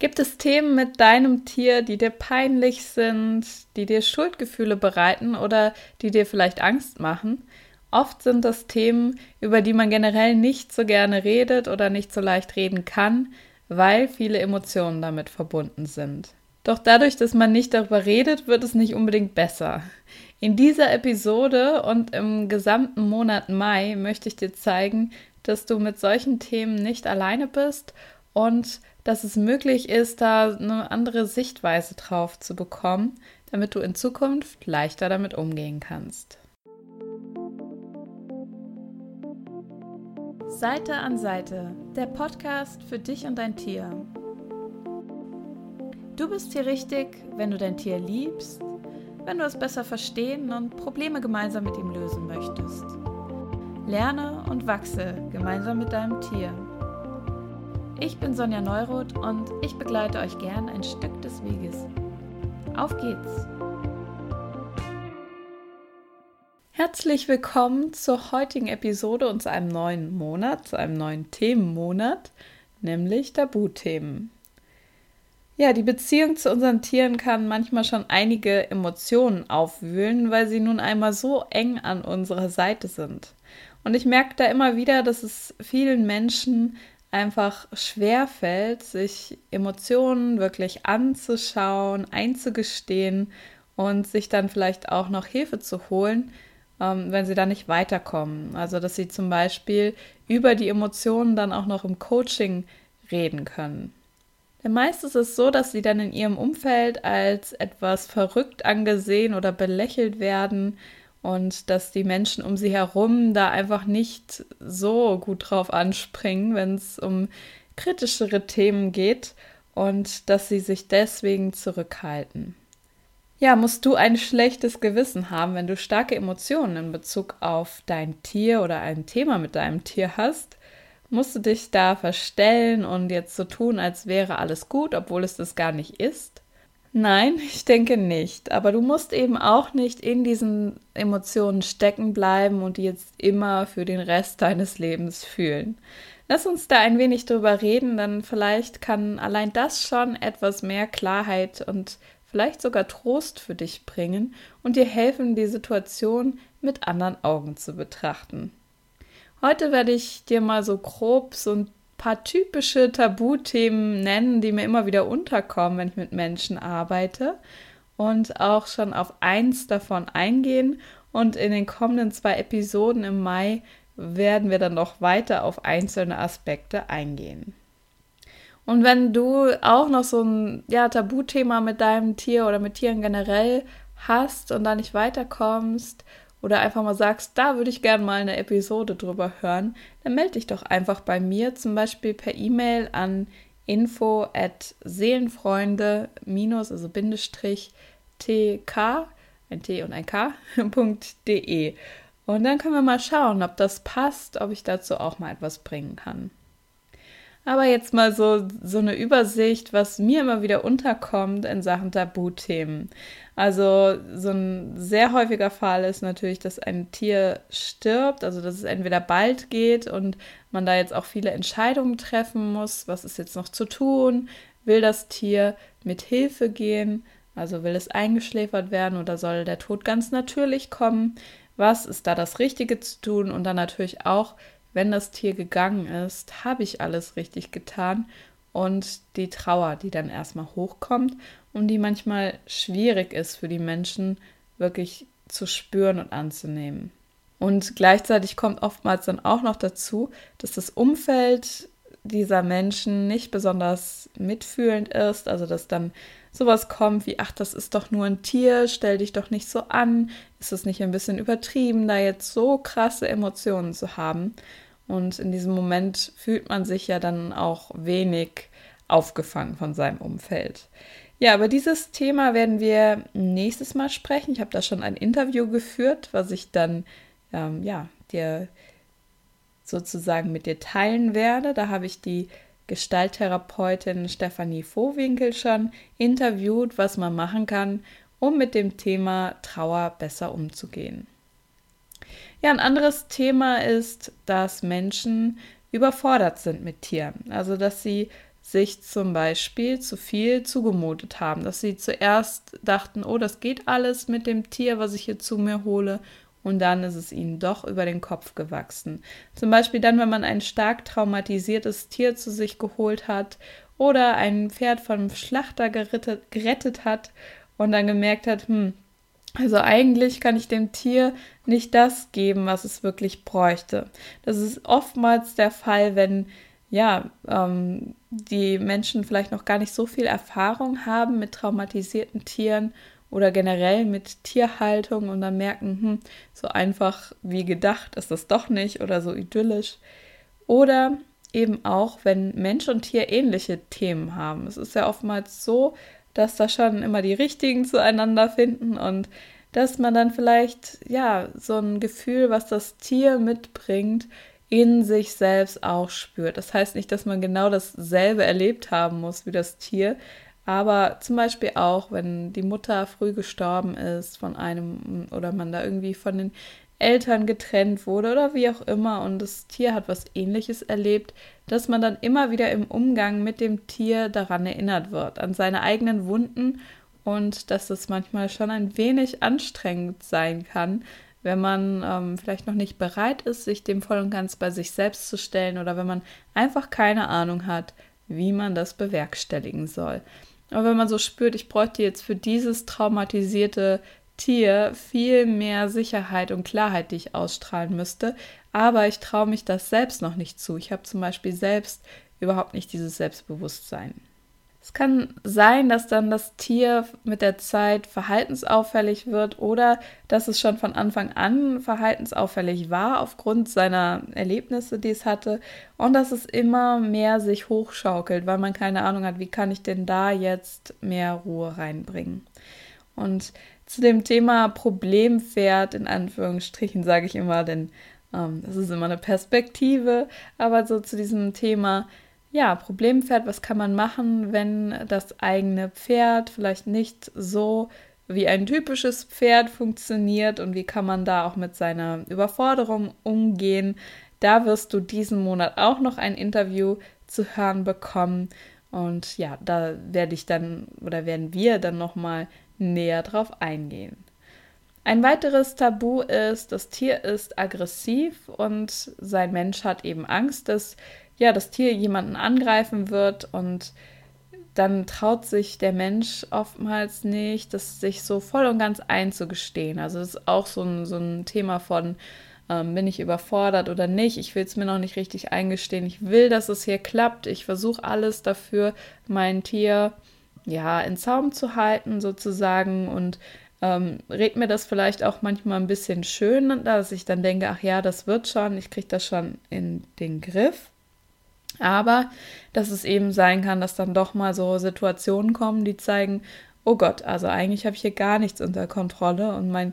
Gibt es Themen mit deinem Tier, die dir peinlich sind, die dir Schuldgefühle bereiten oder die dir vielleicht Angst machen? Oft sind das Themen, über die man generell nicht so gerne redet oder nicht so leicht reden kann, weil viele Emotionen damit verbunden sind. Doch dadurch, dass man nicht darüber redet, wird es nicht unbedingt besser. In dieser Episode und im gesamten Monat Mai möchte ich dir zeigen, dass du mit solchen Themen nicht alleine bist und dass es möglich ist, da eine andere Sichtweise drauf zu bekommen, damit du in Zukunft leichter damit umgehen kannst. Seite an Seite, der Podcast für dich und dein Tier. Du bist hier richtig, wenn du dein Tier liebst, wenn du es besser verstehen und Probleme gemeinsam mit ihm lösen möchtest. Lerne und wachse gemeinsam mit deinem Tier. Ich bin Sonja Neuroth und ich begleite euch gern ein Stück des Weges. Auf geht's! Herzlich willkommen zur heutigen Episode und zu einem neuen Monat, zu einem neuen Themenmonat, nämlich Tabuthemen. Ja, die Beziehung zu unseren Tieren kann manchmal schon einige Emotionen aufwühlen, weil sie nun einmal so eng an unserer Seite sind. Und ich merke da immer wieder, dass es vielen Menschen einfach schwer fällt, sich Emotionen wirklich anzuschauen, einzugestehen und sich dann vielleicht auch noch Hilfe zu holen, ähm, wenn sie da nicht weiterkommen. Also, dass sie zum Beispiel über die Emotionen dann auch noch im Coaching reden können. Denn meist ist es so, dass sie dann in ihrem Umfeld als etwas verrückt angesehen oder belächelt werden und dass die Menschen um sie herum da einfach nicht so gut drauf anspringen, wenn es um kritischere Themen geht und dass sie sich deswegen zurückhalten. Ja, musst du ein schlechtes Gewissen haben, wenn du starke Emotionen in Bezug auf dein Tier oder ein Thema mit deinem Tier hast, Musst du dich da verstellen und jetzt so tun, als wäre alles gut, obwohl es das gar nicht ist? Nein, ich denke nicht. Aber du musst eben auch nicht in diesen Emotionen stecken bleiben und die jetzt immer für den Rest deines Lebens fühlen. Lass uns da ein wenig drüber reden, dann vielleicht kann allein das schon etwas mehr Klarheit und vielleicht sogar Trost für dich bringen und dir helfen, die Situation mit anderen Augen zu betrachten. Heute werde ich dir mal so grob so ein paar typische Tabuthemen nennen, die mir immer wieder unterkommen, wenn ich mit Menschen arbeite und auch schon auf eins davon eingehen. Und in den kommenden zwei Episoden im Mai werden wir dann noch weiter auf einzelne Aspekte eingehen. Und wenn du auch noch so ein ja, Tabuthema mit deinem Tier oder mit Tieren generell hast und da nicht weiterkommst oder einfach mal sagst, da würde ich gerne mal eine Episode drüber hören, dann melde dich doch einfach bei mir, zum Beispiel per E-Mail an info at seelenfreunde minus, also Bindestrich tk, ein T und ein K.de. Und dann können wir mal schauen, ob das passt, ob ich dazu auch mal etwas bringen kann. Aber jetzt mal so, so eine Übersicht, was mir immer wieder unterkommt in Sachen Tabuthemen. Also so ein sehr häufiger Fall ist natürlich, dass ein Tier stirbt, also dass es entweder bald geht und man da jetzt auch viele Entscheidungen treffen muss, was ist jetzt noch zu tun, will das Tier mit Hilfe gehen, also will es eingeschläfert werden oder soll der Tod ganz natürlich kommen, was ist da das Richtige zu tun? Und dann natürlich auch, wenn das Tier gegangen ist, habe ich alles richtig getan und die Trauer, die dann erstmal hochkommt und die manchmal schwierig ist für die Menschen wirklich zu spüren und anzunehmen. Und gleichzeitig kommt oftmals dann auch noch dazu, dass das Umfeld dieser Menschen nicht besonders mitfühlend ist, also dass dann sowas kommt wie, ach, das ist doch nur ein Tier, stell dich doch nicht so an, ist es nicht ein bisschen übertrieben, da jetzt so krasse Emotionen zu haben. Und in diesem Moment fühlt man sich ja dann auch wenig aufgefangen von seinem Umfeld. Ja, über dieses Thema werden wir nächstes Mal sprechen. Ich habe da schon ein Interview geführt, was ich dann ähm, ja dir sozusagen mit dir teilen werde. Da habe ich die Gestalttherapeutin Stefanie Vohwinkel schon interviewt, was man machen kann, um mit dem Thema Trauer besser umzugehen. Ja, ein anderes Thema ist, dass Menschen überfordert sind mit Tieren. Also, dass sie sich zum Beispiel zu viel zugemutet haben, dass sie zuerst dachten, oh, das geht alles mit dem Tier, was ich hier zu mir hole, und dann ist es ihnen doch über den Kopf gewachsen. Zum Beispiel dann, wenn man ein stark traumatisiertes Tier zu sich geholt hat oder ein Pferd vom Schlachter gerettet, gerettet hat und dann gemerkt hat, hm, also eigentlich kann ich dem Tier nicht das geben, was es wirklich bräuchte. Das ist oftmals der Fall, wenn ja ähm, die Menschen vielleicht noch gar nicht so viel Erfahrung haben mit traumatisierten Tieren oder generell mit Tierhaltung und dann merken, hm, so einfach wie gedacht ist das doch nicht oder so idyllisch. Oder eben auch, wenn Mensch und Tier ähnliche Themen haben. Es ist ja oftmals so, dass da schon immer die richtigen zueinander finden und dass man dann vielleicht ja so ein Gefühl, was das Tier mitbringt, in sich selbst auch spürt. Das heißt nicht, dass man genau dasselbe erlebt haben muss wie das Tier, aber zum Beispiel auch, wenn die Mutter früh gestorben ist von einem oder man da irgendwie von den Eltern getrennt wurde oder wie auch immer und das Tier hat was ähnliches erlebt, dass man dann immer wieder im Umgang mit dem Tier daran erinnert wird, an seine eigenen Wunden und dass es manchmal schon ein wenig anstrengend sein kann, wenn man ähm, vielleicht noch nicht bereit ist, sich dem voll und ganz bei sich selbst zu stellen oder wenn man einfach keine Ahnung hat, wie man das bewerkstelligen soll. Aber wenn man so spürt, ich bräuchte jetzt für dieses traumatisierte Tier viel mehr Sicherheit und Klarheit, die ich ausstrahlen müsste. Aber ich traue mich das selbst noch nicht zu. Ich habe zum Beispiel selbst überhaupt nicht dieses Selbstbewusstsein. Es kann sein, dass dann das Tier mit der Zeit verhaltensauffällig wird oder dass es schon von Anfang an verhaltensauffällig war aufgrund seiner Erlebnisse, die es hatte und dass es immer mehr sich hochschaukelt, weil man keine Ahnung hat, wie kann ich denn da jetzt mehr Ruhe reinbringen. Und zu dem Thema Problempferd, in Anführungsstrichen, sage ich immer, denn ähm, das ist immer eine Perspektive, aber so zu diesem Thema, ja, Problempferd, was kann man machen, wenn das eigene Pferd vielleicht nicht so wie ein typisches Pferd funktioniert und wie kann man da auch mit seiner Überforderung umgehen. Da wirst du diesen Monat auch noch ein Interview zu hören bekommen. Und ja, da werde ich dann oder werden wir dann nochmal näher drauf eingehen. Ein weiteres Tabu ist, das Tier ist aggressiv und sein Mensch hat eben Angst, dass ja das Tier jemanden angreifen wird und dann traut sich der Mensch oftmals nicht, das sich so voll und ganz einzugestehen. Also das ist auch so ein, so ein Thema von, ähm, bin ich überfordert oder nicht? Ich will es mir noch nicht richtig eingestehen. Ich will, dass es hier klappt. Ich versuche alles dafür, mein Tier ja, in Zaum zu halten sozusagen und ähm, red mir das vielleicht auch manchmal ein bisschen schön, dass ich dann denke, ach ja, das wird schon, ich kriege das schon in den Griff. Aber dass es eben sein kann, dass dann doch mal so Situationen kommen, die zeigen, oh Gott, also eigentlich habe ich hier gar nichts unter Kontrolle und mein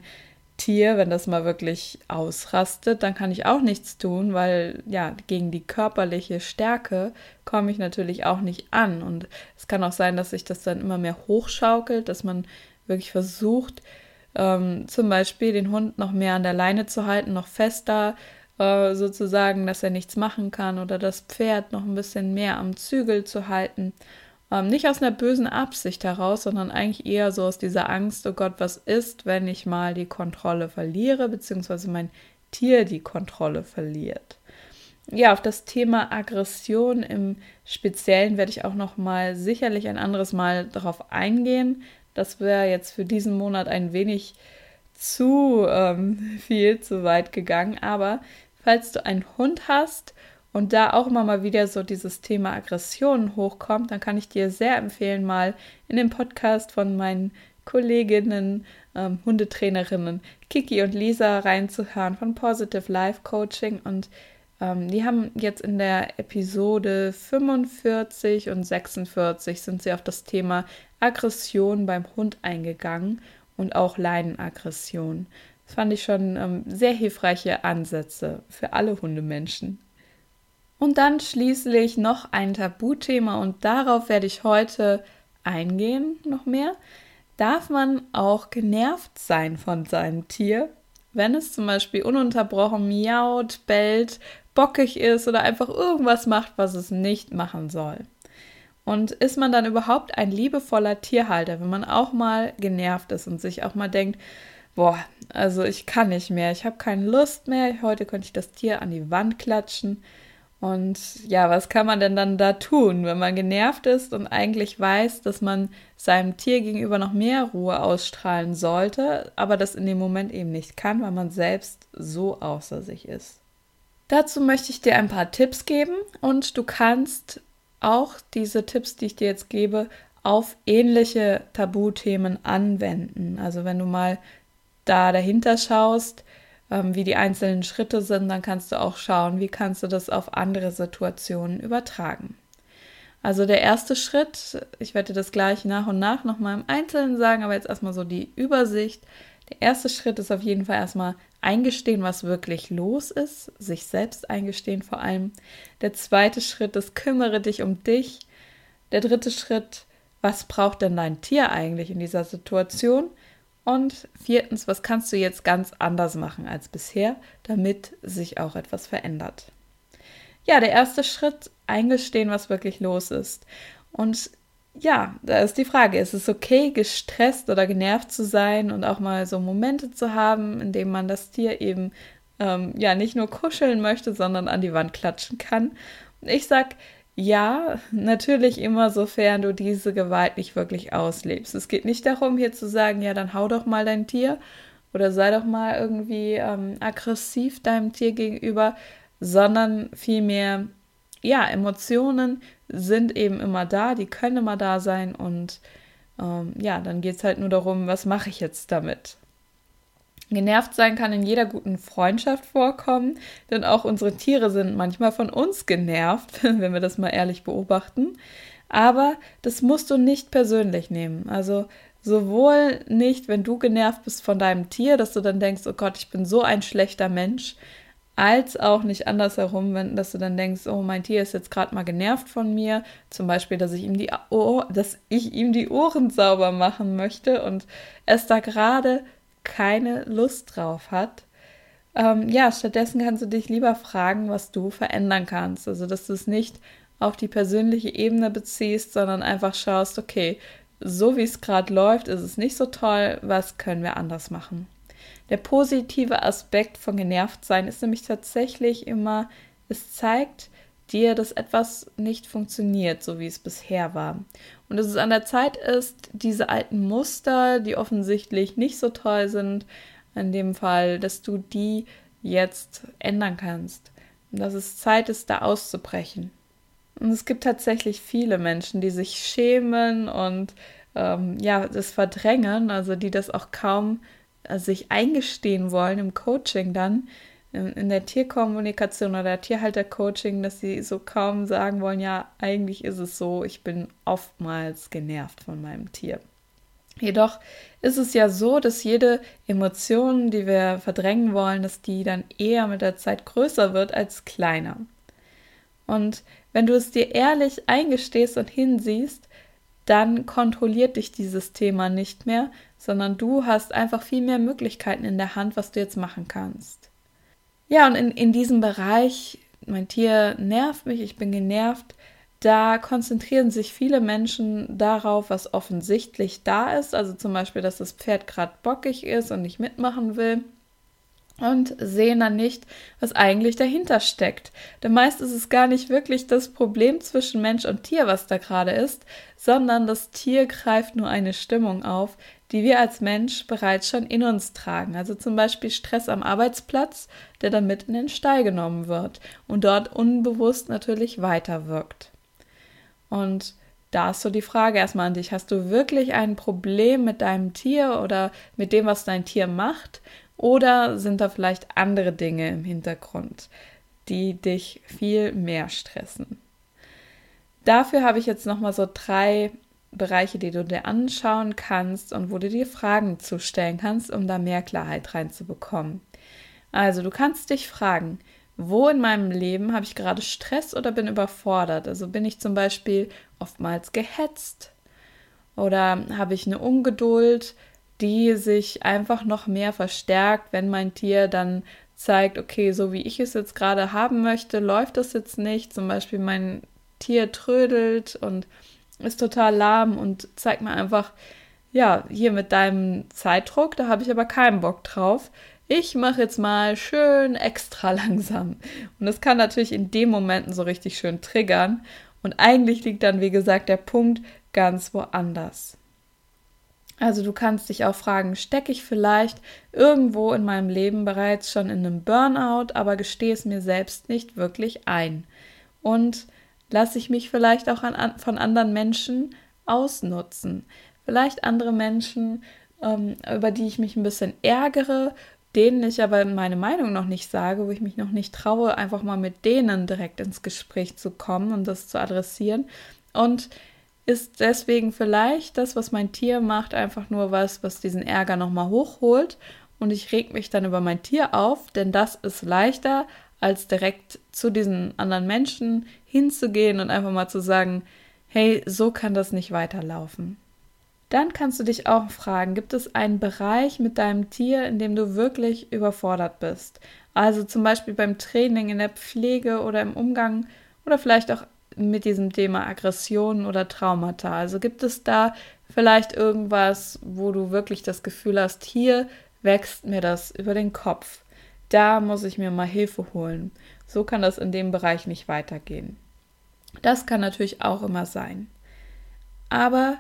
Tier, wenn das mal wirklich ausrastet, dann kann ich auch nichts tun, weil ja, gegen die körperliche Stärke komme ich natürlich auch nicht an. Und es kann auch sein, dass sich das dann immer mehr hochschaukelt, dass man wirklich versucht, ähm, zum Beispiel den Hund noch mehr an der Leine zu halten, noch fester äh, sozusagen, dass er nichts machen kann oder das Pferd noch ein bisschen mehr am Zügel zu halten. Ähm, nicht aus einer bösen Absicht heraus, sondern eigentlich eher so aus dieser Angst, oh Gott, was ist, wenn ich mal die Kontrolle verliere, beziehungsweise mein Tier die Kontrolle verliert. Ja, auf das Thema Aggression im Speziellen werde ich auch noch mal sicherlich ein anderes Mal darauf eingehen. Das wäre jetzt für diesen Monat ein wenig zu ähm, viel, zu weit gegangen. Aber falls du einen Hund hast und da auch immer mal wieder so dieses Thema Aggressionen hochkommt, dann kann ich dir sehr empfehlen, mal in den Podcast von meinen Kolleginnen, ähm, Hundetrainerinnen Kiki und Lisa reinzuhören von Positive Life Coaching. Und ähm, die haben jetzt in der Episode 45 und 46 sind sie auf das Thema Aggression beim Hund eingegangen und auch Leinenaggression. Das fand ich schon ähm, sehr hilfreiche Ansätze für alle Hundemenschen. Und dann schließlich noch ein Tabuthema und darauf werde ich heute eingehen noch mehr. Darf man auch genervt sein von seinem Tier, wenn es zum Beispiel ununterbrochen miaut, bellt, bockig ist oder einfach irgendwas macht, was es nicht machen soll? Und ist man dann überhaupt ein liebevoller Tierhalter, wenn man auch mal genervt ist und sich auch mal denkt, boah, also ich kann nicht mehr, ich habe keine Lust mehr, heute könnte ich das Tier an die Wand klatschen. Und ja, was kann man denn dann da tun, wenn man genervt ist und eigentlich weiß, dass man seinem Tier gegenüber noch mehr Ruhe ausstrahlen sollte, aber das in dem Moment eben nicht kann, weil man selbst so außer sich ist? Dazu möchte ich dir ein paar Tipps geben und du kannst auch diese Tipps, die ich dir jetzt gebe, auf ähnliche Tabuthemen anwenden. Also wenn du mal da dahinter schaust, wie die einzelnen Schritte sind, dann kannst du auch schauen, wie kannst du das auf andere Situationen übertragen. Also der erste Schritt, ich werde das gleich nach und nach nochmal im Einzelnen sagen, aber jetzt erstmal so die Übersicht. Der erste Schritt ist auf jeden Fall erstmal eingestehen, was wirklich los ist, sich selbst eingestehen vor allem. Der zweite Schritt ist, kümmere dich um dich. Der dritte Schritt, was braucht denn dein Tier eigentlich in dieser Situation? Und viertens, was kannst du jetzt ganz anders machen als bisher, damit sich auch etwas verändert? Ja, der erste Schritt, eingestehen, was wirklich los ist. Und ja, da ist die Frage, ist es okay, gestresst oder genervt zu sein und auch mal so Momente zu haben, in denen man das Tier eben ähm, ja nicht nur kuscheln möchte, sondern an die Wand klatschen kann? Ich sag, ja, natürlich immer sofern du diese Gewalt nicht wirklich auslebst. Es geht nicht darum, hier zu sagen, ja, dann hau doch mal dein Tier oder sei doch mal irgendwie ähm, aggressiv deinem Tier gegenüber, sondern vielmehr, ja, Emotionen sind eben immer da, die können immer da sein und ähm, ja, dann geht es halt nur darum, was mache ich jetzt damit? Genervt sein kann in jeder guten Freundschaft vorkommen, denn auch unsere Tiere sind manchmal von uns genervt, wenn wir das mal ehrlich beobachten. Aber das musst du nicht persönlich nehmen. Also sowohl nicht, wenn du genervt bist von deinem Tier, dass du dann denkst, oh Gott, ich bin so ein schlechter Mensch, als auch nicht andersherum, wenn, dass du dann denkst, oh, mein Tier ist jetzt gerade mal genervt von mir, zum Beispiel, dass ich ihm die Ohr, dass ich ihm die Ohren sauber machen möchte und es da gerade keine Lust drauf hat. Ähm, ja, stattdessen kannst du dich lieber fragen, was du verändern kannst. Also, dass du es nicht auf die persönliche Ebene beziehst, sondern einfach schaust, okay, so wie es gerade läuft, ist es nicht so toll, was können wir anders machen? Der positive Aspekt von genervt sein ist nämlich tatsächlich immer, es zeigt dir, dass etwas nicht funktioniert, so wie es bisher war und dass es an der Zeit ist, diese alten Muster, die offensichtlich nicht so toll sind, in dem Fall, dass du die jetzt ändern kannst. Und dass es Zeit ist, da auszubrechen. Und es gibt tatsächlich viele Menschen, die sich schämen und ähm, ja, das verdrängen, also die das auch kaum äh, sich eingestehen wollen im Coaching dann, in der Tierkommunikation oder Tierhaltercoaching, dass sie so kaum sagen wollen, ja, eigentlich ist es so, ich bin oftmals genervt von meinem Tier. Jedoch ist es ja so, dass jede Emotion, die wir verdrängen wollen, dass die dann eher mit der Zeit größer wird als kleiner. Und wenn du es dir ehrlich eingestehst und hinsiehst, dann kontrolliert dich dieses Thema nicht mehr, sondern du hast einfach viel mehr Möglichkeiten in der Hand, was du jetzt machen kannst. Ja, und in, in diesem Bereich, mein Tier nervt mich, ich bin genervt, da konzentrieren sich viele Menschen darauf, was offensichtlich da ist. Also zum Beispiel, dass das Pferd gerade bockig ist und nicht mitmachen will. Und sehen dann nicht, was eigentlich dahinter steckt. Denn meist ist es gar nicht wirklich das Problem zwischen Mensch und Tier, was da gerade ist, sondern das Tier greift nur eine Stimmung auf, die wir als Mensch bereits schon in uns tragen. Also zum Beispiel Stress am Arbeitsplatz, der dann mit in den Stall genommen wird und dort unbewusst natürlich weiterwirkt. Und da ist so die Frage erstmal an dich, hast du wirklich ein Problem mit deinem Tier oder mit dem, was dein Tier macht? Oder sind da vielleicht andere Dinge im Hintergrund, die dich viel mehr stressen? Dafür habe ich jetzt nochmal so drei Bereiche, die du dir anschauen kannst und wo du dir Fragen zu stellen kannst, um da mehr Klarheit reinzubekommen. Also du kannst dich fragen, wo in meinem Leben habe ich gerade Stress oder bin überfordert? Also bin ich zum Beispiel oftmals gehetzt oder habe ich eine Ungeduld, die sich einfach noch mehr verstärkt, wenn mein Tier dann zeigt, okay, so wie ich es jetzt gerade haben möchte, läuft das jetzt nicht. Zum Beispiel mein Tier trödelt und ist total lahm und zeigt mir einfach, ja, hier mit deinem Zeitdruck, da habe ich aber keinen Bock drauf. Ich mache jetzt mal schön extra langsam. Und das kann natürlich in den Momenten so richtig schön triggern. Und eigentlich liegt dann, wie gesagt, der Punkt ganz woanders. Also du kannst dich auch fragen, stecke ich vielleicht irgendwo in meinem Leben bereits schon in einem Burnout, aber gestehe es mir selbst nicht wirklich ein? Und lasse ich mich vielleicht auch an, von anderen Menschen ausnutzen? Vielleicht andere Menschen, ähm, über die ich mich ein bisschen ärgere, denen ich aber meine Meinung noch nicht sage, wo ich mich noch nicht traue, einfach mal mit denen direkt ins Gespräch zu kommen und das zu adressieren. Und ist deswegen vielleicht das, was mein Tier macht, einfach nur was, was diesen Ärger nochmal hochholt. Und ich reg mich dann über mein Tier auf, denn das ist leichter, als direkt zu diesen anderen Menschen hinzugehen und einfach mal zu sagen, hey, so kann das nicht weiterlaufen. Dann kannst du dich auch fragen, gibt es einen Bereich mit deinem Tier, in dem du wirklich überfordert bist? Also zum Beispiel beim Training, in der Pflege oder im Umgang oder vielleicht auch mit diesem Thema Aggressionen oder Traumata. Also gibt es da vielleicht irgendwas, wo du wirklich das Gefühl hast, hier wächst mir das über den Kopf. Da muss ich mir mal Hilfe holen. So kann das in dem Bereich nicht weitergehen. Das kann natürlich auch immer sein. Aber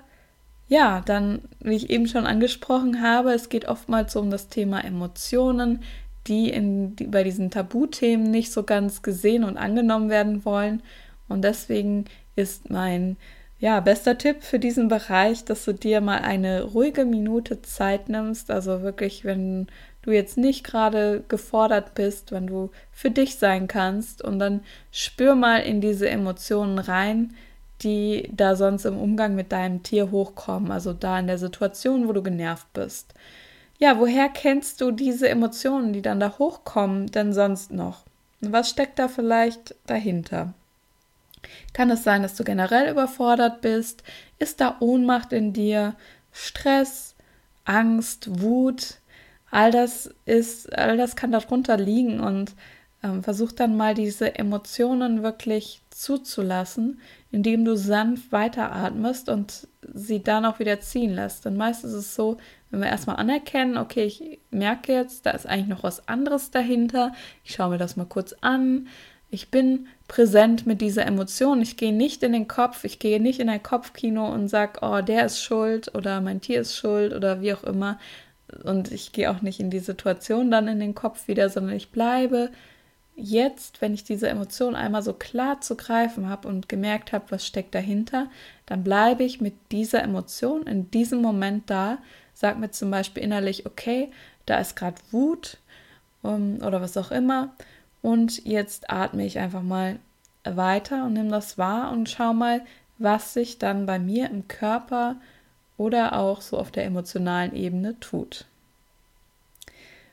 ja, dann, wie ich eben schon angesprochen habe, es geht oftmals um das Thema Emotionen, die, in, die bei diesen Tabuthemen nicht so ganz gesehen und angenommen werden wollen. Und deswegen ist mein ja, bester Tipp für diesen Bereich, dass du dir mal eine ruhige Minute Zeit nimmst. Also wirklich, wenn du jetzt nicht gerade gefordert bist, wenn du für dich sein kannst und dann spür mal in diese Emotionen rein, die da sonst im Umgang mit deinem Tier hochkommen, also da in der Situation, wo du genervt bist. Ja, woher kennst du diese Emotionen, die dann da hochkommen, denn sonst noch? Was steckt da vielleicht dahinter? Kann es sein, dass du generell überfordert bist? Ist da Ohnmacht in dir? Stress, Angst, Wut? All das ist, all das kann darunter liegen und ähm, versuch dann mal diese Emotionen wirklich zuzulassen, indem du sanft weiteratmest und sie dann auch wieder ziehen lässt. Denn meistens ist es so, wenn wir erstmal anerkennen, okay, ich merke jetzt, da ist eigentlich noch was anderes dahinter, ich schaue mir das mal kurz an, ich bin präsent mit dieser Emotion. Ich gehe nicht in den Kopf, ich gehe nicht in ein Kopfkino und sage, oh, der ist schuld oder mein Tier ist schuld oder wie auch immer. Und ich gehe auch nicht in die Situation dann in den Kopf wieder, sondern ich bleibe jetzt, wenn ich diese Emotion einmal so klar zu greifen habe und gemerkt habe, was steckt dahinter, dann bleibe ich mit dieser Emotion in diesem Moment da, sag mir zum Beispiel innerlich, okay, da ist gerade Wut um, oder was auch immer und jetzt atme ich einfach mal weiter und nehme das wahr und schau mal, was sich dann bei mir im Körper oder auch so auf der emotionalen Ebene tut.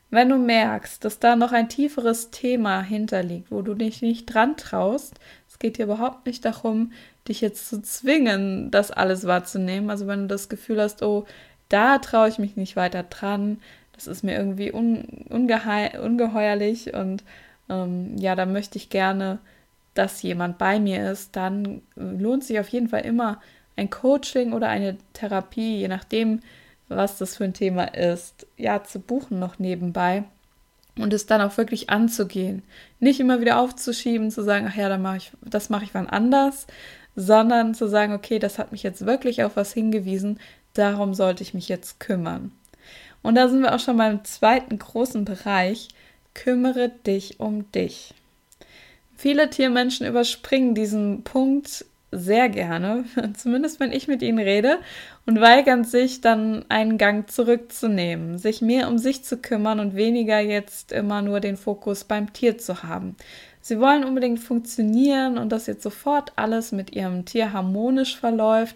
Wenn du merkst, dass da noch ein tieferes Thema hinterliegt, wo du dich nicht dran traust, es geht dir überhaupt nicht darum, dich jetzt zu zwingen, das alles wahrzunehmen. Also wenn du das Gefühl hast, oh, da traue ich mich nicht weiter dran, das ist mir irgendwie un ungeheuerlich und ähm, ja, da möchte ich gerne, dass jemand bei mir ist, dann lohnt sich auf jeden Fall immer ein Coaching oder eine Therapie, je nachdem, was das für ein Thema ist, ja, zu buchen noch nebenbei und es dann auch wirklich anzugehen. Nicht immer wieder aufzuschieben, zu sagen, ach ja, dann mache ich, das mache ich wann anders, sondern zu sagen, okay, das hat mich jetzt wirklich auf was hingewiesen, darum sollte ich mich jetzt kümmern. Und da sind wir auch schon beim zweiten großen Bereich, kümmere dich um dich. Viele Tiermenschen überspringen diesen Punkt sehr gerne, zumindest wenn ich mit ihnen rede, und weigern sich dann einen Gang zurückzunehmen, sich mehr um sich zu kümmern und weniger jetzt immer nur den Fokus beim Tier zu haben. Sie wollen unbedingt funktionieren und dass jetzt sofort alles mit ihrem Tier harmonisch verläuft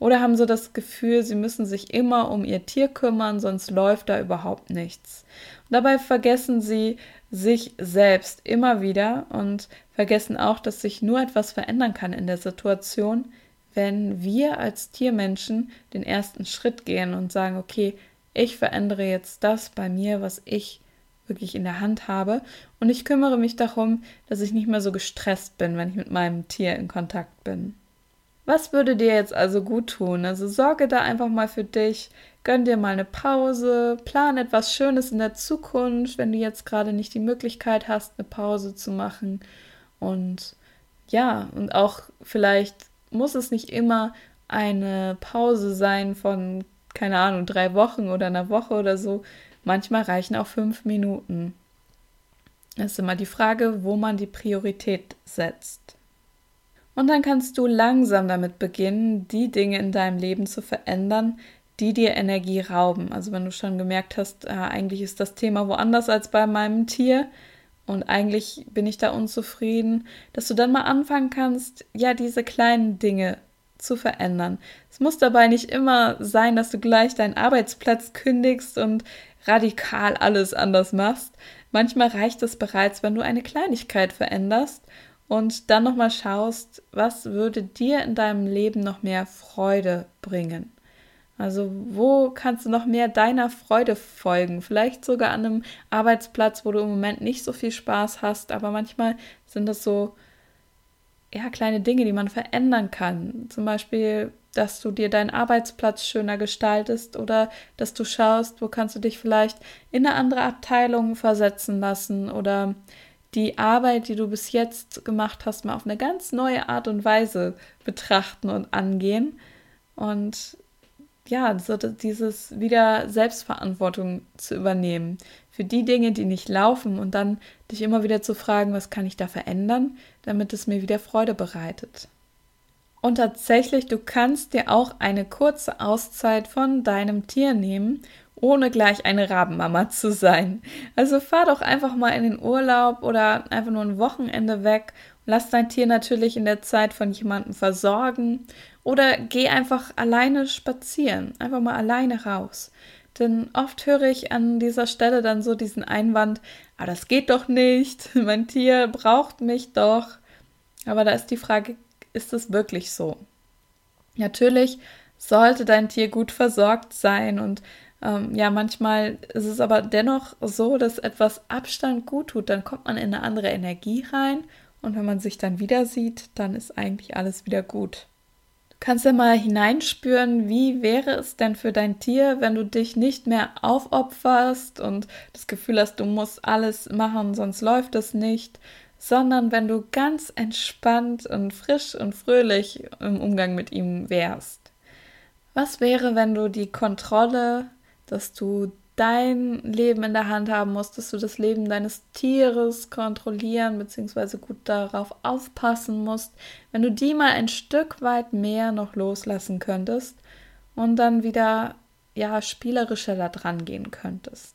oder haben so das Gefühl, sie müssen sich immer um ihr Tier kümmern, sonst läuft da überhaupt nichts. Dabei vergessen sie sich selbst immer wieder und vergessen auch, dass sich nur etwas verändern kann in der Situation, wenn wir als Tiermenschen den ersten Schritt gehen und sagen, okay, ich verändere jetzt das bei mir, was ich wirklich in der Hand habe und ich kümmere mich darum, dass ich nicht mehr so gestresst bin, wenn ich mit meinem Tier in Kontakt bin. Was würde dir jetzt also gut tun? Also sorge da einfach mal für dich, gönn dir mal eine Pause, plan etwas Schönes in der Zukunft, wenn du jetzt gerade nicht die Möglichkeit hast, eine Pause zu machen. Und ja, und auch vielleicht muss es nicht immer eine Pause sein von, keine Ahnung, drei Wochen oder einer Woche oder so. Manchmal reichen auch fünf Minuten. Es ist immer die Frage, wo man die Priorität setzt. Und dann kannst du langsam damit beginnen, die Dinge in deinem Leben zu verändern, die dir Energie rauben. Also wenn du schon gemerkt hast, äh, eigentlich ist das Thema woanders als bei meinem Tier und eigentlich bin ich da unzufrieden, dass du dann mal anfangen kannst, ja, diese kleinen Dinge zu verändern. Es muss dabei nicht immer sein, dass du gleich deinen Arbeitsplatz kündigst und radikal alles anders machst. Manchmal reicht es bereits, wenn du eine Kleinigkeit veränderst und dann nochmal schaust, was würde dir in deinem Leben noch mehr Freude bringen. Also wo kannst du noch mehr deiner Freude folgen? Vielleicht sogar an einem Arbeitsplatz, wo du im Moment nicht so viel Spaß hast, aber manchmal sind das so ja kleine Dinge, die man verändern kann. Zum Beispiel, dass du dir deinen Arbeitsplatz schöner gestaltest oder dass du schaust, wo kannst du dich vielleicht in eine andere Abteilung versetzen lassen oder die Arbeit, die du bis jetzt gemacht hast, mal auf eine ganz neue Art und Weise betrachten und angehen. Und ja, so dieses wieder Selbstverantwortung zu übernehmen für die Dinge, die nicht laufen und dann dich immer wieder zu fragen, was kann ich da verändern, damit es mir wieder Freude bereitet. Und tatsächlich, du kannst dir auch eine kurze Auszeit von deinem Tier nehmen ohne gleich eine Rabenmama zu sein. Also fahr doch einfach mal in den Urlaub oder einfach nur ein Wochenende weg lass dein Tier natürlich in der Zeit von jemandem versorgen oder geh einfach alleine spazieren, einfach mal alleine raus. Denn oft höre ich an dieser Stelle dann so diesen Einwand, ah, das geht doch nicht, mein Tier braucht mich doch. Aber da ist die Frage, ist es wirklich so? Natürlich sollte dein Tier gut versorgt sein und ähm, ja, manchmal ist es aber dennoch so, dass etwas Abstand gut tut. Dann kommt man in eine andere Energie rein und wenn man sich dann wieder sieht, dann ist eigentlich alles wieder gut. Du kannst ja mal hineinspüren, wie wäre es denn für dein Tier, wenn du dich nicht mehr aufopferst und das Gefühl hast, du musst alles machen, sonst läuft es nicht, sondern wenn du ganz entspannt und frisch und fröhlich im Umgang mit ihm wärst. Was wäre, wenn du die Kontrolle dass du dein Leben in der Hand haben musst, dass du das Leben deines Tieres kontrollieren bzw. gut darauf aufpassen musst, wenn du die mal ein Stück weit mehr noch loslassen könntest und dann wieder ja spielerischer da dran gehen könntest.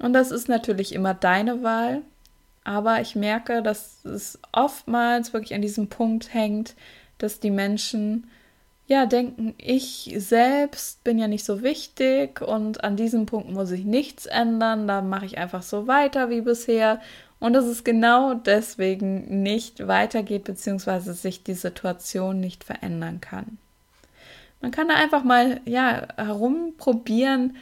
Und das ist natürlich immer deine Wahl, aber ich merke, dass es oftmals wirklich an diesem Punkt hängt, dass die Menschen ja, denken, ich selbst bin ja nicht so wichtig und an diesem Punkt muss ich nichts ändern, da mache ich einfach so weiter wie bisher und dass es genau deswegen nicht weitergeht, beziehungsweise sich die Situation nicht verändern kann. Man kann da einfach mal, ja, herumprobieren,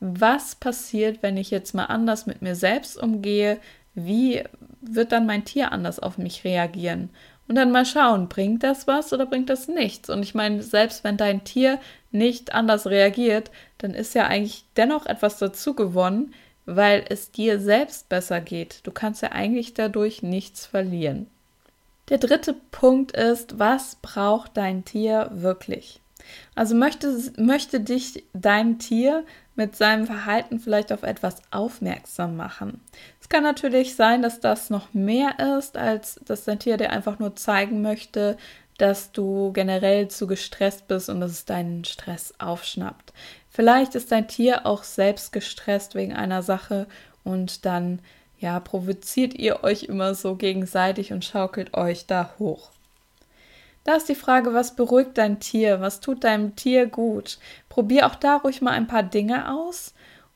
was passiert, wenn ich jetzt mal anders mit mir selbst umgehe, wie wird dann mein Tier anders auf mich reagieren? Und dann mal schauen, bringt das was oder bringt das nichts? Und ich meine, selbst wenn dein Tier nicht anders reagiert, dann ist ja eigentlich dennoch etwas dazu gewonnen, weil es dir selbst besser geht. Du kannst ja eigentlich dadurch nichts verlieren. Der dritte Punkt ist, was braucht dein Tier wirklich? Also möchte, möchte dich dein Tier mit seinem Verhalten vielleicht auf etwas aufmerksam machen. Es kann natürlich sein, dass das noch mehr ist, als dass dein Tier dir einfach nur zeigen möchte, dass du generell zu gestresst bist und dass es deinen Stress aufschnappt. Vielleicht ist dein Tier auch selbst gestresst wegen einer Sache und dann ja, provoziert ihr euch immer so gegenseitig und schaukelt euch da hoch. Da ist die Frage, was beruhigt dein Tier? Was tut deinem Tier gut? Probier auch da ruhig mal ein paar Dinge aus,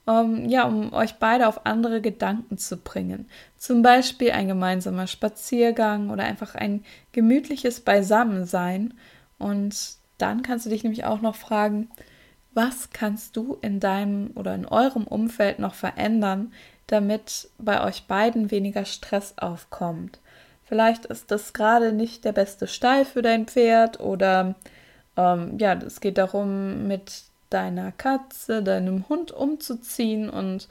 um, ja, um euch beide auf andere Gedanken zu bringen. Zum Beispiel ein gemeinsamer Spaziergang oder einfach ein gemütliches Beisammensein. Und dann kannst du dich nämlich auch noch fragen, was kannst du in deinem oder in eurem Umfeld noch verändern, damit bei euch beiden weniger Stress aufkommt? Vielleicht ist das gerade nicht der beste Stall für dein Pferd oder ähm, ja, es geht darum, mit deiner Katze, deinem Hund umzuziehen und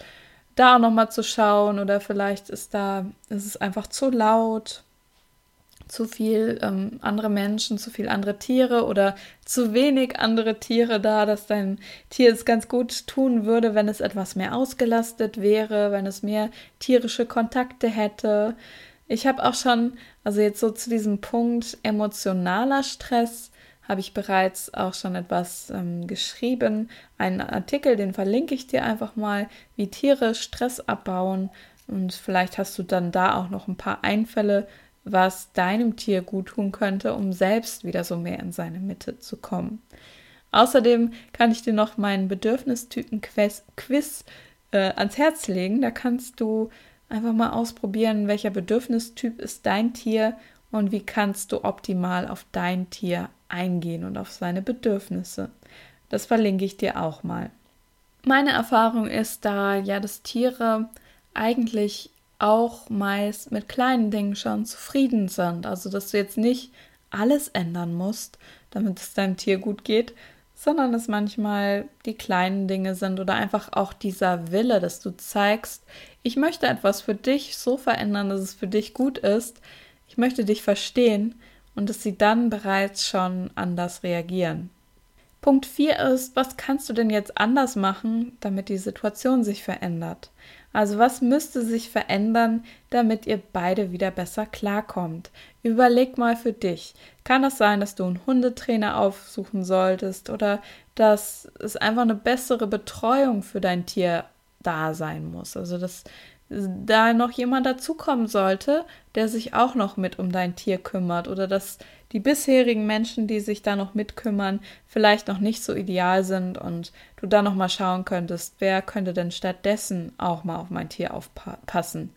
da auch nochmal zu schauen oder vielleicht ist da, ist es einfach zu laut, zu viel ähm, andere Menschen, zu viel andere Tiere oder zu wenig andere Tiere da, dass dein Tier es ganz gut tun würde, wenn es etwas mehr ausgelastet wäre, wenn es mehr tierische Kontakte hätte. Ich habe auch schon, also jetzt so zu diesem Punkt emotionaler Stress, habe ich bereits auch schon etwas ähm, geschrieben. Einen Artikel, den verlinke ich dir einfach mal, wie Tiere Stress abbauen. Und vielleicht hast du dann da auch noch ein paar Einfälle, was deinem Tier gut tun könnte, um selbst wieder so mehr in seine Mitte zu kommen. Außerdem kann ich dir noch meinen Bedürfnistypen-Quiz äh, ans Herz legen. Da kannst du einfach mal ausprobieren, welcher Bedürfnistyp ist dein Tier und wie kannst du optimal auf dein Tier eingehen und auf seine Bedürfnisse. Das verlinke ich dir auch mal. Meine Erfahrung ist da ja, dass Tiere eigentlich auch meist mit kleinen Dingen schon zufrieden sind. Also, dass du jetzt nicht alles ändern musst, damit es deinem Tier gut geht, sondern dass manchmal die kleinen Dinge sind oder einfach auch dieser Wille, dass du zeigst, ich möchte etwas für dich so verändern, dass es für dich gut ist, ich möchte dich verstehen und dass sie dann bereits schon anders reagieren. Punkt 4 ist, was kannst du denn jetzt anders machen, damit die Situation sich verändert? Also was müsste sich verändern, damit ihr beide wieder besser klarkommt? Überleg mal für dich. Kann es sein, dass du einen Hundetrainer aufsuchen solltest oder dass es einfach eine bessere Betreuung für dein Tier da sein muss? Also dass da noch jemand dazukommen sollte, der sich auch noch mit um dein Tier kümmert oder dass die bisherigen Menschen, die sich da noch mitkümmern, vielleicht noch nicht so ideal sind und du da noch mal schauen könntest, wer könnte denn stattdessen auch mal auf mein Tier aufpassen.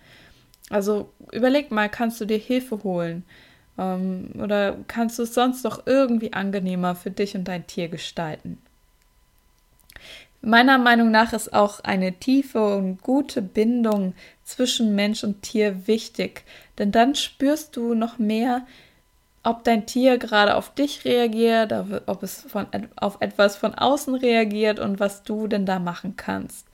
Also überleg mal, kannst du dir Hilfe holen ähm, oder kannst du es sonst doch irgendwie angenehmer für dich und dein Tier gestalten? Meiner Meinung nach ist auch eine tiefe und gute Bindung zwischen Mensch und Tier wichtig, denn dann spürst du noch mehr, ob dein Tier gerade auf dich reagiert, ob es von, auf etwas von außen reagiert und was du denn da machen kannst.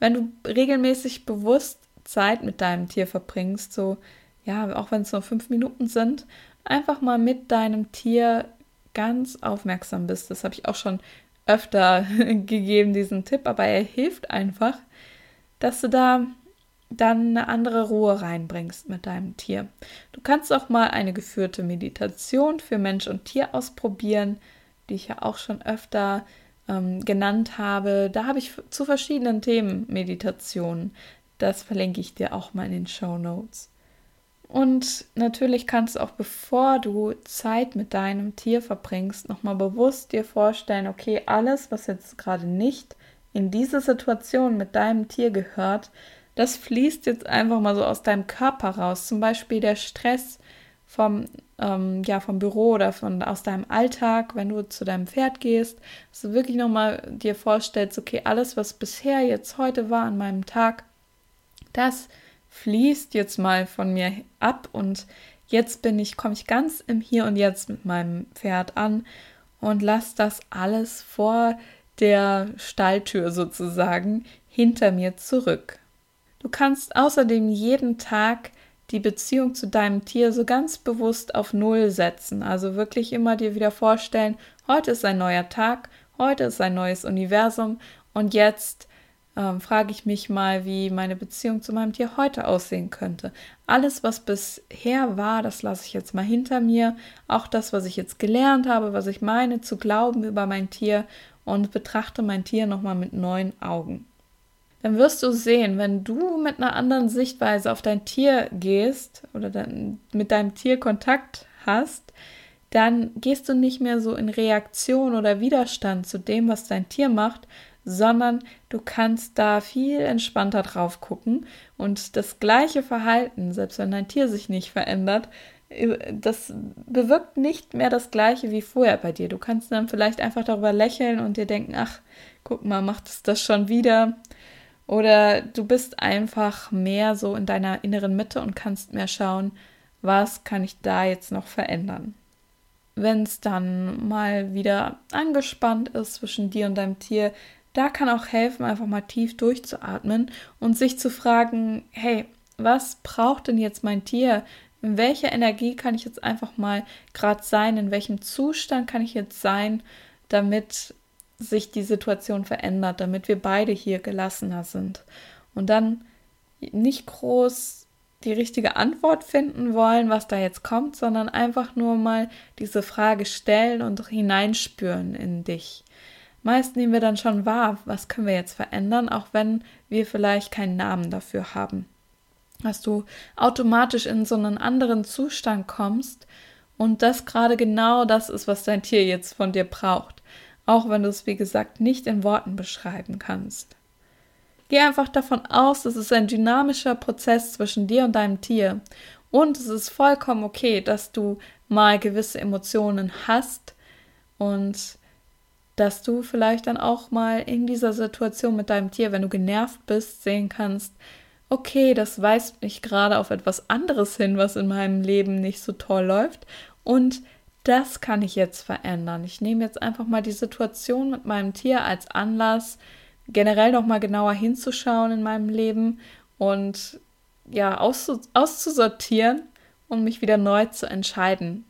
Wenn du regelmäßig bewusst Zeit mit deinem Tier verbringst, so ja, auch wenn es nur fünf Minuten sind, einfach mal mit deinem Tier ganz aufmerksam bist. Das habe ich auch schon öfter gegeben, diesen Tipp, aber er hilft einfach, dass du da dann eine andere Ruhe reinbringst mit deinem Tier. Du kannst auch mal eine geführte Meditation für Mensch und Tier ausprobieren, die ich ja auch schon öfter ähm, genannt habe. Da habe ich zu verschiedenen Themen Meditationen. Das verlinke ich dir auch mal in den Show Notes. Und natürlich kannst du auch, bevor du Zeit mit deinem Tier verbringst, nochmal bewusst dir vorstellen, okay, alles, was jetzt gerade nicht in diese Situation mit deinem Tier gehört, das fließt jetzt einfach mal so aus deinem Körper raus. Zum Beispiel der Stress vom, ähm, ja, vom Büro oder von, aus deinem Alltag, wenn du zu deinem Pferd gehst, dass du wirklich nochmal dir vorstellst, okay, alles, was bisher jetzt heute war an meinem Tag, das fließt jetzt mal von mir ab und jetzt bin ich, komme ich ganz im Hier und Jetzt mit meinem Pferd an und lass das alles vor der Stalltür sozusagen hinter mir zurück. Du kannst außerdem jeden Tag die Beziehung zu deinem Tier so ganz bewusst auf Null setzen. Also wirklich immer dir wieder vorstellen, heute ist ein neuer Tag, heute ist ein neues Universum und jetzt ähm, frage ich mich mal, wie meine Beziehung zu meinem Tier heute aussehen könnte. Alles, was bisher war, das lasse ich jetzt mal hinter mir. Auch das, was ich jetzt gelernt habe, was ich meine zu glauben über mein Tier und betrachte mein Tier nochmal mit neuen Augen. Dann wirst du sehen, wenn du mit einer anderen Sichtweise auf dein Tier gehst oder dann mit deinem Tier Kontakt hast, dann gehst du nicht mehr so in Reaktion oder Widerstand zu dem, was dein Tier macht, sondern du kannst da viel entspannter drauf gucken und das gleiche Verhalten, selbst wenn dein Tier sich nicht verändert, äh, das bewirkt nicht mehr das gleiche wie vorher bei dir. Du kannst dann vielleicht einfach darüber lächeln und dir denken, ach, guck mal, macht es das schon wieder? Oder du bist einfach mehr so in deiner inneren Mitte und kannst mehr schauen, was kann ich da jetzt noch verändern. Wenn es dann mal wieder angespannt ist zwischen dir und deinem Tier, da kann auch helfen, einfach mal tief durchzuatmen und sich zu fragen, hey, was braucht denn jetzt mein Tier? In welcher Energie kann ich jetzt einfach mal gerade sein? In welchem Zustand kann ich jetzt sein, damit sich die Situation verändert, damit wir beide hier gelassener sind? Und dann nicht groß die richtige Antwort finden wollen, was da jetzt kommt, sondern einfach nur mal diese Frage stellen und hineinspüren in dich. Meist nehmen wir dann schon wahr, was können wir jetzt verändern, auch wenn wir vielleicht keinen Namen dafür haben. Dass du automatisch in so einen anderen Zustand kommst und das gerade genau das ist, was dein Tier jetzt von dir braucht, auch wenn du es, wie gesagt, nicht in Worten beschreiben kannst. Geh einfach davon aus, es ein dynamischer Prozess zwischen dir und deinem Tier. Und es ist vollkommen okay, dass du mal gewisse Emotionen hast und dass du vielleicht dann auch mal in dieser Situation mit deinem Tier, wenn du genervt bist, sehen kannst, okay, das weist mich gerade auf etwas anderes hin, was in meinem Leben nicht so toll läuft. Und das kann ich jetzt verändern. Ich nehme jetzt einfach mal die Situation mit meinem Tier als Anlass, generell noch mal genauer hinzuschauen in meinem Leben und ja, auszusortieren und mich wieder neu zu entscheiden.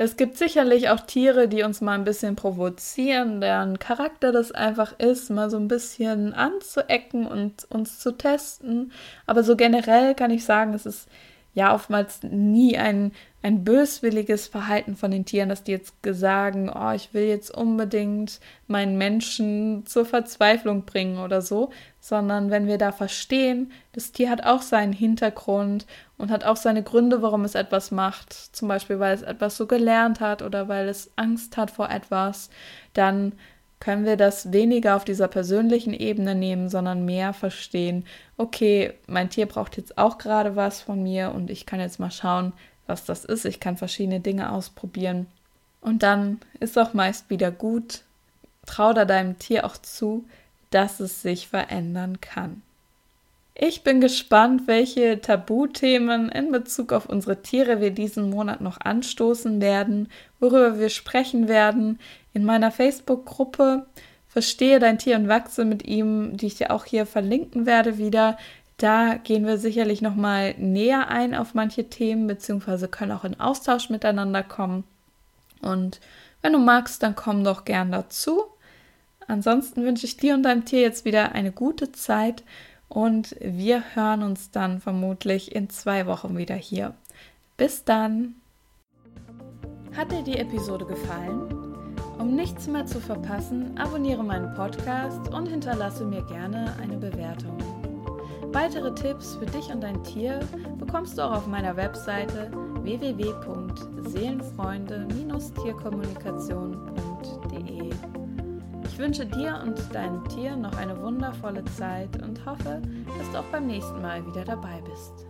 Es gibt sicherlich auch Tiere, die uns mal ein bisschen provozieren, deren Charakter das einfach ist, mal so ein bisschen anzuecken und uns zu testen. Aber so generell kann ich sagen, es ist ja oftmals nie ein ein böswilliges Verhalten von den Tieren, dass die jetzt sagen, oh, ich will jetzt unbedingt meinen Menschen zur Verzweiflung bringen oder so, sondern wenn wir da verstehen, das Tier hat auch seinen Hintergrund und hat auch seine Gründe, warum es etwas macht, zum Beispiel weil es etwas so gelernt hat oder weil es Angst hat vor etwas, dann können wir das weniger auf dieser persönlichen Ebene nehmen, sondern mehr verstehen, okay, mein Tier braucht jetzt auch gerade was von mir und ich kann jetzt mal schauen, was das ist. Ich kann verschiedene Dinge ausprobieren. Und dann ist auch meist wieder gut. Trau da deinem Tier auch zu, dass es sich verändern kann. Ich bin gespannt, welche Tabuthemen in Bezug auf unsere Tiere wir diesen Monat noch anstoßen werden, worüber wir sprechen werden. In meiner Facebook-Gruppe Verstehe dein Tier und wachse mit ihm, die ich dir auch hier verlinken werde wieder. Da gehen wir sicherlich noch mal näher ein auf manche Themen beziehungsweise können auch in Austausch miteinander kommen. Und wenn du magst, dann komm doch gern dazu. Ansonsten wünsche ich dir und deinem Tier jetzt wieder eine gute Zeit und wir hören uns dann vermutlich in zwei Wochen wieder hier. Bis dann! Hat dir die Episode gefallen? Um nichts mehr zu verpassen, abonniere meinen Podcast und hinterlasse mir gerne eine Bewertung. Weitere Tipps für dich und dein Tier bekommst du auch auf meiner Webseite www.seelenfreunde-tierkommunikation.de. Ich wünsche dir und deinem Tier noch eine wundervolle Zeit und hoffe, dass du auch beim nächsten Mal wieder dabei bist.